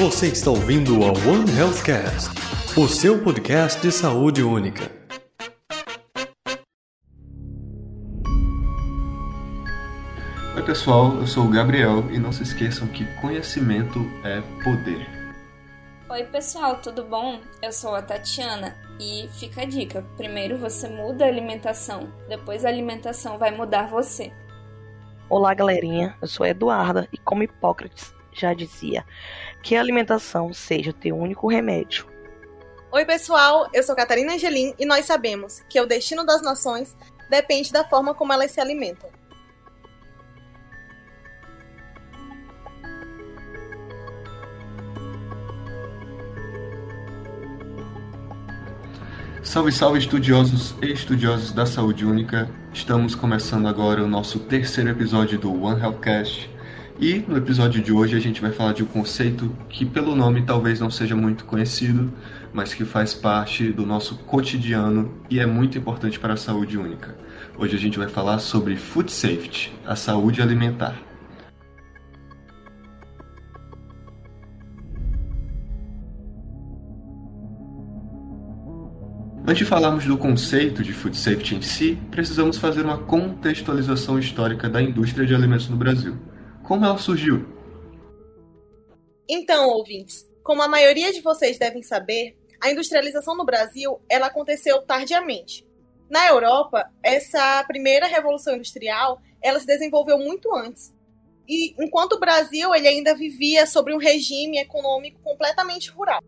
Você está ouvindo a One Healthcast, o seu podcast de saúde única. Oi pessoal, eu sou o Gabriel e não se esqueçam que conhecimento é poder. Oi pessoal, tudo bom? Eu sou a Tatiana e fica a dica: primeiro você muda a alimentação, depois a alimentação vai mudar você. Olá galerinha, eu sou a Eduarda e como Hipócrates já dizia, que a alimentação seja o teu único remédio. Oi pessoal, eu sou Catarina Angelim e nós sabemos que o destino das nações depende da forma como elas se alimentam. Salve, salve, estudiosos e estudiosos da saúde única. Estamos começando agora o nosso terceiro episódio do One Healthcast. E no episódio de hoje a gente vai falar de um conceito que, pelo nome, talvez não seja muito conhecido, mas que faz parte do nosso cotidiano e é muito importante para a saúde única. Hoje a gente vai falar sobre food safety, a saúde alimentar. Antes de falarmos do conceito de food safety em si, precisamos fazer uma contextualização histórica da indústria de alimentos no Brasil. Como ela surgiu? Então, ouvintes, como a maioria de vocês devem saber, a industrialização no Brasil ela aconteceu tardiamente. Na Europa, essa primeira revolução industrial ela se desenvolveu muito antes. E enquanto o Brasil ele ainda vivia sobre um regime econômico completamente rural.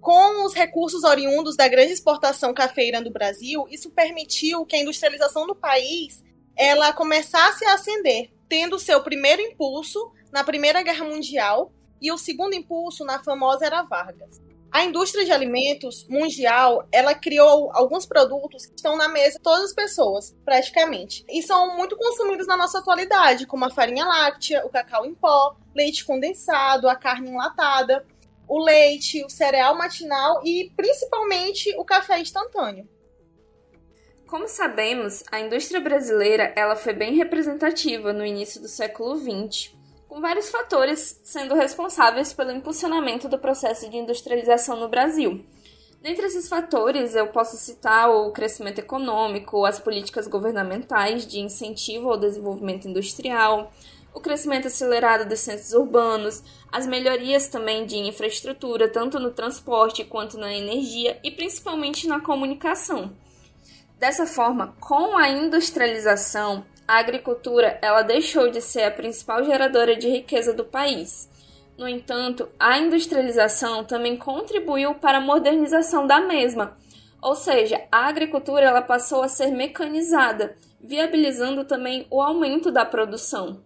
Com os recursos oriundos da grande exportação cafeira do Brasil, isso permitiu que a industrialização do país ela começasse a ascender, tendo seu primeiro impulso na Primeira Guerra Mundial e o segundo impulso na famosa Era Vargas. A indústria de alimentos mundial, ela criou alguns produtos que estão na mesa de todas as pessoas, praticamente. E são muito consumidos na nossa atualidade, como a farinha láctea, o cacau em pó, leite condensado, a carne enlatada o leite, o cereal matinal e principalmente o café instantâneo. Como sabemos, a indústria brasileira ela foi bem representativa no início do século XX, com vários fatores sendo responsáveis pelo impulsionamento do processo de industrialização no Brasil. Dentre esses fatores, eu posso citar o crescimento econômico, as políticas governamentais de incentivo ao desenvolvimento industrial, o crescimento acelerado dos centros urbanos, as melhorias também de infraestrutura, tanto no transporte quanto na energia e principalmente na comunicação. Dessa forma, com a industrialização, a agricultura ela deixou de ser a principal geradora de riqueza do país. No entanto, a industrialização também contribuiu para a modernização da mesma, ou seja, a agricultura ela passou a ser mecanizada, viabilizando também o aumento da produção.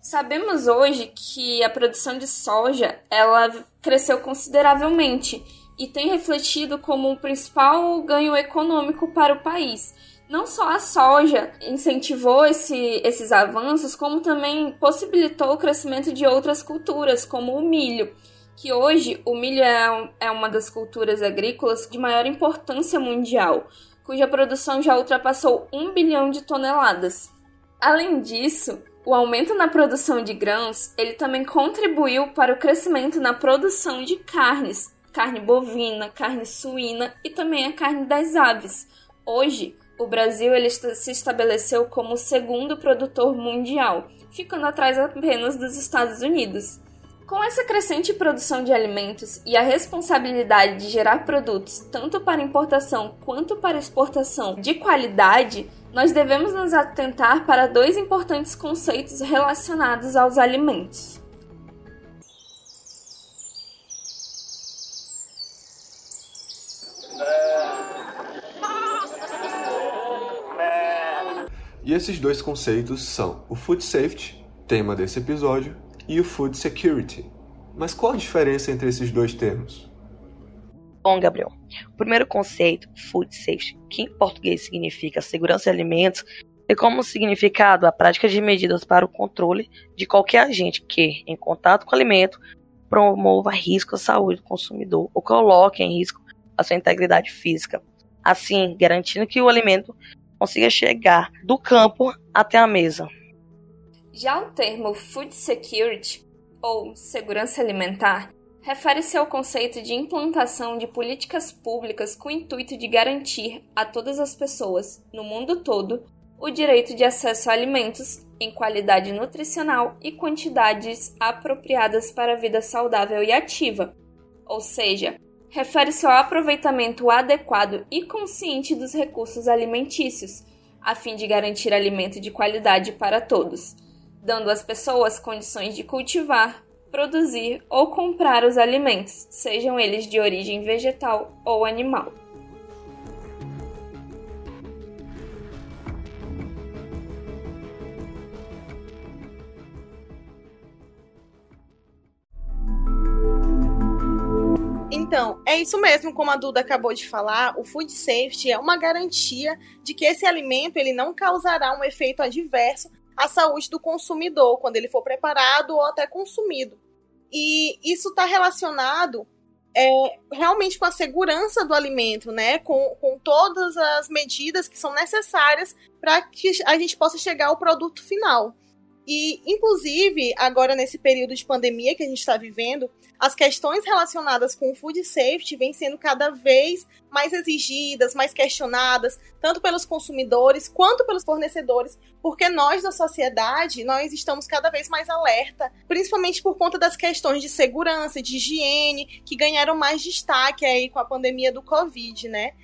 Sabemos hoje que a produção de soja ela cresceu consideravelmente e tem refletido como o principal ganho econômico para o país. Não só a soja incentivou esse, esses avanços, como também possibilitou o crescimento de outras culturas, como o milho, que hoje o milho é, é uma das culturas agrícolas de maior importância mundial, cuja produção já ultrapassou um bilhão de toneladas. Além disso, o aumento na produção de grãos, ele também contribuiu para o crescimento na produção de carnes, carne bovina, carne suína e também a carne das aves. Hoje, o Brasil ele se estabeleceu como o segundo produtor mundial, ficando atrás apenas dos Estados Unidos. Com essa crescente produção de alimentos e a responsabilidade de gerar produtos tanto para importação quanto para exportação de qualidade, nós devemos nos atentar para dois importantes conceitos relacionados aos alimentos. E esses dois conceitos são o food safety, tema desse episódio, e o Food Security. Mas qual a diferença entre esses dois termos? Bom, Gabriel, o primeiro conceito, Food Safety, que em português significa segurança de alimentos, tem como significado a prática de medidas para o controle de qualquer agente que, em contato com o alimento, promova risco à saúde do consumidor ou coloque em risco a sua integridade física, assim garantindo que o alimento consiga chegar do campo até a mesa. Já o termo food security ou segurança alimentar refere-se ao conceito de implantação de políticas públicas com o intuito de garantir a todas as pessoas, no mundo todo, o direito de acesso a alimentos em qualidade nutricional e quantidades apropriadas para a vida saudável e ativa, ou seja, refere-se ao aproveitamento adequado e consciente dos recursos alimentícios, a fim de garantir alimento de qualidade para todos, dando às pessoas condições de cultivar, produzir ou comprar os alimentos, sejam eles de origem vegetal ou animal. Então, é isso mesmo, como a Duda acabou de falar, o food safety é uma garantia de que esse alimento ele não causará um efeito adverso à saúde do consumidor quando ele for preparado ou até consumido. E isso está relacionado é, realmente com a segurança do alimento, né? Com, com todas as medidas que são necessárias para que a gente possa chegar ao produto final. E, inclusive, agora nesse período de pandemia que a gente está vivendo, as questões relacionadas com o food safety vêm sendo cada vez mais exigidas, mais questionadas, tanto pelos consumidores quanto pelos fornecedores, porque nós da sociedade, nós estamos cada vez mais alerta, principalmente por conta das questões de segurança, de higiene, que ganharam mais destaque aí com a pandemia do Covid, né?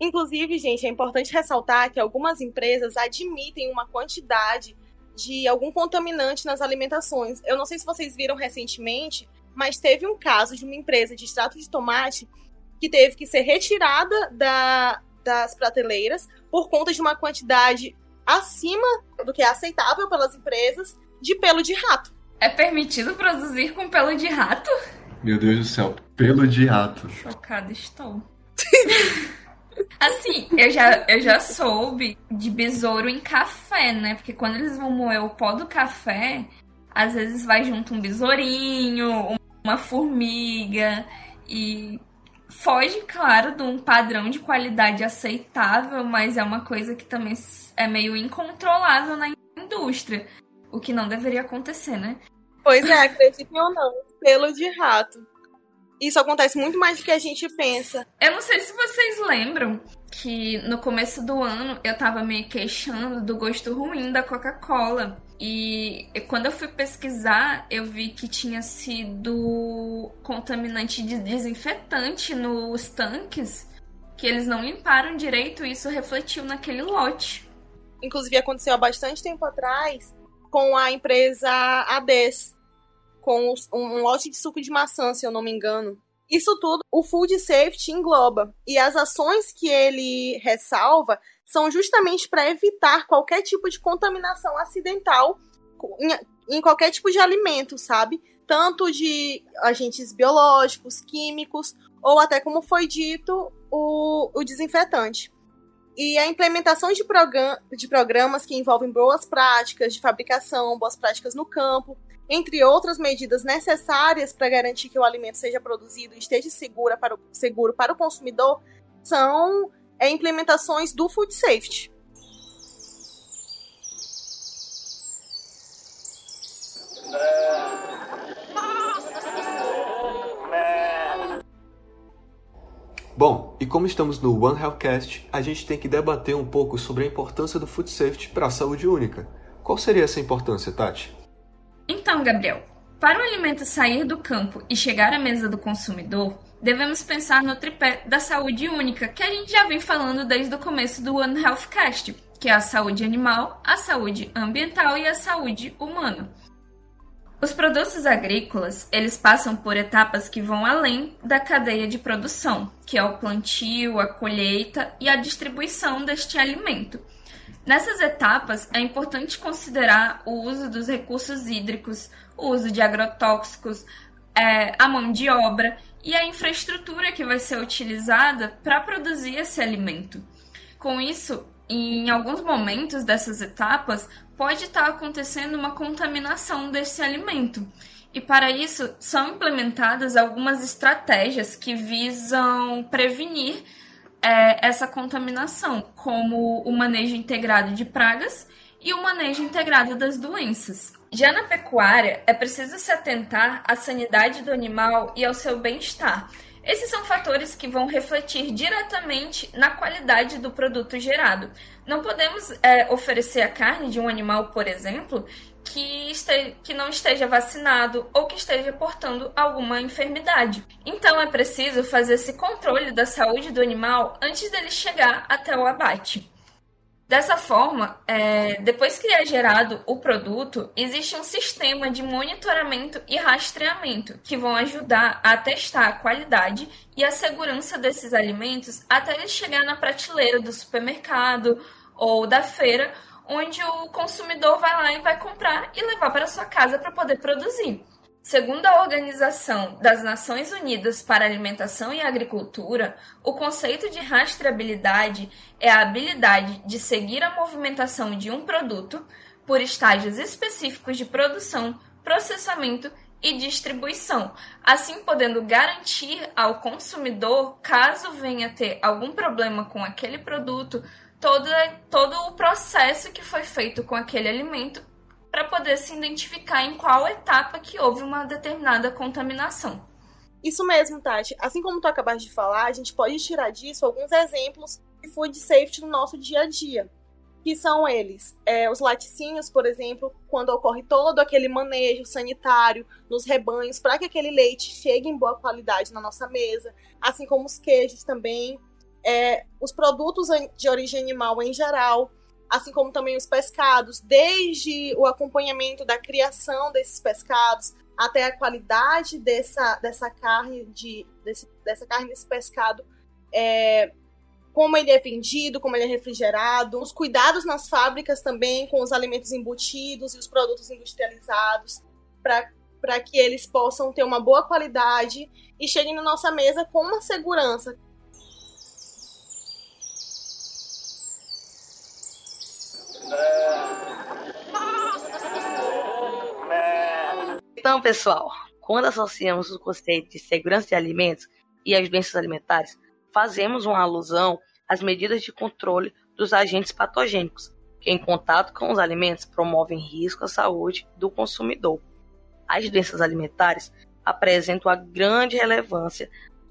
Inclusive, gente, é importante ressaltar que algumas empresas admitem uma quantidade de algum contaminante nas alimentações. Eu não sei se vocês viram recentemente, mas teve um caso de uma empresa de extrato de tomate que teve que ser retirada da, das prateleiras por conta de uma quantidade acima do que é aceitável pelas empresas de pelo de rato. É permitido produzir com pelo de rato? Meu Deus do céu, pelo de rato. Chocada estou. Assim, eu já, eu já soube de besouro em café, né? Porque quando eles vão moer o pó do café, às vezes vai junto um besourinho, uma formiga e foge, claro, de um padrão de qualidade aceitável, mas é uma coisa que também é meio incontrolável na indústria, o que não deveria acontecer, né? Pois é, acreditem ou não, pelo de rato. Isso acontece muito mais do que a gente pensa. Eu não sei se vocês lembram que no começo do ano eu tava me queixando do gosto ruim da Coca-Cola. E quando eu fui pesquisar, eu vi que tinha sido contaminante de desinfetante nos tanques, que eles não limparam direito e isso refletiu naquele lote. Inclusive aconteceu há bastante tempo atrás com a empresa Ades, com um lote de suco de maçã, se eu não me engano. Isso tudo o Food Safety engloba. E as ações que ele ressalva são justamente para evitar qualquer tipo de contaminação acidental em, em, qualquer tipo de alimento, sabe? Tanto de agentes biológicos, químicos, ou até, como foi dito, o, o desinfetante. E a implementação de, program de programas que envolvem boas práticas de fabricação, boas práticas no campo, entre outras medidas necessárias para garantir que o alimento seja produzido e esteja seguro para o, seguro para o consumidor, são é, implementações do food safety. Bom, e como estamos no One Healthcast, a gente tem que debater um pouco sobre a importância do food safety para a saúde única. Qual seria essa importância, Tati? Então, Gabriel, para o alimento sair do campo e chegar à mesa do consumidor, devemos pensar no tripé da saúde única, que a gente já vem falando desde o começo do One Health Cast, que é a saúde animal, a saúde ambiental e a saúde humana. Os produtos agrícolas, eles passam por etapas que vão além da cadeia de produção, que é o plantio, a colheita e a distribuição deste alimento. Nessas etapas, é importante considerar o uso dos recursos hídricos, o uso de agrotóxicos, é, a mão de obra e a infraestrutura que vai ser utilizada para produzir esse alimento. Com isso, em alguns momentos dessas etapas, pode estar acontecendo uma contaminação desse alimento. E para isso, são implementadas algumas estratégias que visam prevenir é, essa contaminação, como o manejo integrado de pragas e o manejo integrado das doenças. Já na pecuária, é preciso se atentar à sanidade do animal e ao seu bem-estar. Esses são fatores que vão refletir diretamente na qualidade do produto gerado. Não podemos é, oferecer a carne de um animal, por exemplo, que, este, que não esteja vacinado ou que esteja portando alguma enfermidade. Então é preciso fazer esse controle da saúde do animal antes dele chegar até o abate. Dessa forma, é, depois que é gerado o produto, existe um sistema de monitoramento e rastreamento que vão ajudar a testar a qualidade e a segurança desses alimentos até ele chegar na prateleira do supermercado ou da feira, onde o consumidor vai lá e vai comprar e levar para sua casa para poder produzir. Segundo a Organização das Nações Unidas para Alimentação e Agricultura, o conceito de rastreabilidade é a habilidade de seguir a movimentação de um produto por estágios específicos de produção, processamento e distribuição, assim podendo garantir ao consumidor, caso venha ter algum problema com aquele produto, todo, todo o processo que foi feito com aquele alimento para poder se identificar em qual etapa que houve uma determinada contaminação. Isso mesmo, Tati. Assim como tu acabaste de falar, a gente pode tirar disso alguns exemplos de food safety no nosso dia a dia. Que são eles, é, os laticínios, por exemplo, quando ocorre todo aquele manejo sanitário nos rebanhos para que aquele leite chegue em boa qualidade na nossa mesa, assim como os queijos também, é, os produtos de origem animal em geral, assim como também os pescados, desde o acompanhamento da criação desses pescados até a qualidade dessa, dessa carne de desse, dessa carne desse pescado, é, como ele é vendido, como ele é refrigerado, os cuidados nas fábricas também com os alimentos embutidos e os produtos industrializados para que eles possam ter uma boa qualidade e cheguem na nossa mesa com uma segurança Então, pessoal, quando associamos o conceito de segurança de alimentos e as doenças alimentares, fazemos uma alusão às medidas de controle dos agentes patogênicos, que em contato com os alimentos promovem risco à saúde do consumidor. As doenças alimentares apresentam a grande relevância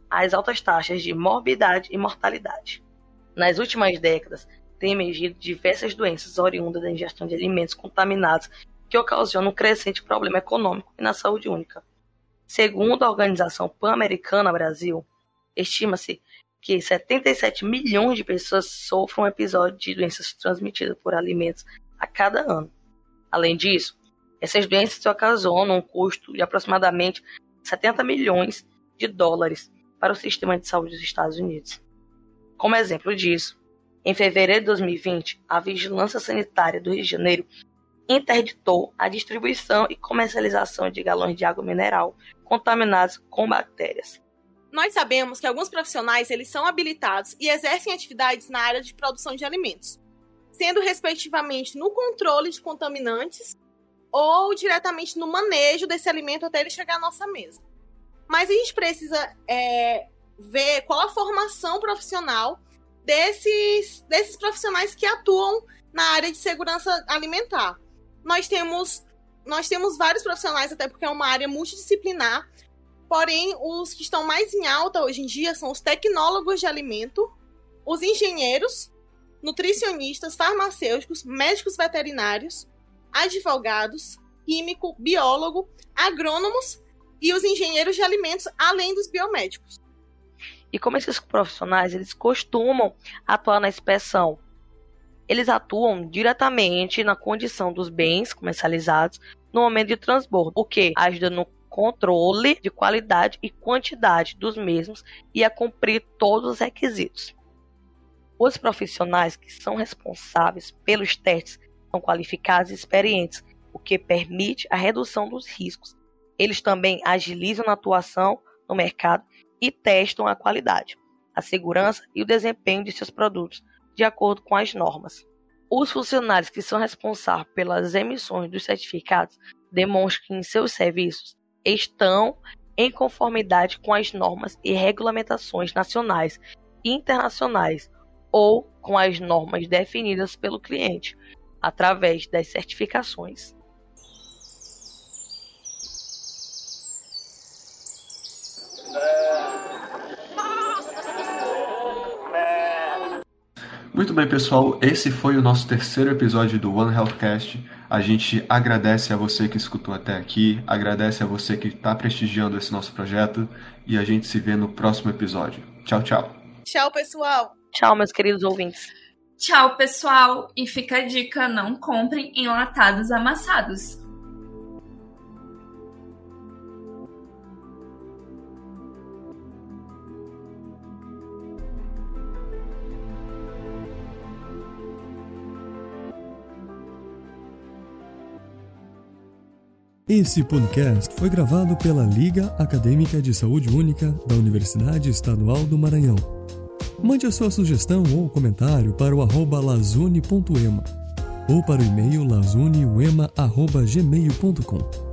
às altas taxas de morbidade e mortalidade. Nas últimas décadas, têm emergido diversas doenças oriundas da ingestão de alimentos contaminados que ocasionam um crescente problema econômico e na saúde única. Segundo a Organização Pan-Americana Brasil, estima-se que 77 milhões de pessoas sofram um episódio de doenças transmitidas por alimentos a cada ano. Além disso, essas doenças ocasionam um custo de aproximadamente 70 milhões de dólares para o sistema de saúde dos Estados Unidos. Como exemplo disso, em fevereiro de 2020, a Vigilância Sanitária do Rio de Janeiro interditou a distribuição e comercialização de galões de água mineral contaminados com bactérias. Nós sabemos que alguns profissionais eles são habilitados e exercem atividades na área de produção de alimentos, sendo respectivamente no controle de contaminantes ou diretamente no manejo desse alimento até ele chegar à nossa mesa. Mas a gente precisa é, ver qual a formação profissional desses, desses profissionais que atuam na área de segurança alimentar. Nós temos, nós temos vários profissionais, até porque é uma área multidisciplinar, porém, os que estão mais em alta hoje em dia são os tecnólogos de alimento, os engenheiros, nutricionistas, farmacêuticos, médicos veterinários, advogados, químico, biólogo, agrônomos e os engenheiros de alimentos, além dos biomédicos. E como esses profissionais eles costumam atuar na inspeção? Eles atuam diretamente na condição dos bens comercializados no momento de transbordo, o que ajuda no controle de qualidade e quantidade dos mesmos e a cumprir todos os requisitos. Os profissionais que são responsáveis pelos testes são qualificados e experientes, o que permite a redução dos riscos. Eles também agilizam a atuação no mercado e testam a qualidade, a segurança e o desempenho de seus produtos de acordo com as normas. Os funcionários que são responsáveis pelas emissões dos certificados demonstram que em seus serviços estão em conformidade com as normas e regulamentações nacionais e internacionais ou com as normas definidas pelo cliente, através das certificações. Muito bem, pessoal. Esse foi o nosso terceiro episódio do One Healthcast. A gente agradece a você que escutou até aqui, agradece a você que está prestigiando esse nosso projeto e a gente se vê no próximo episódio. Tchau, tchau. Tchau, pessoal. Tchau, meus queridos ouvintes. Tchau, pessoal. E fica a dica: não comprem enlatados amassados. Esse podcast foi gravado pela Liga Acadêmica de Saúde Única da Universidade Estadual do Maranhão. Mande a sua sugestão ou comentário para o arroba lazune.ema ou para o e-mail lazuneuema.gmail.com.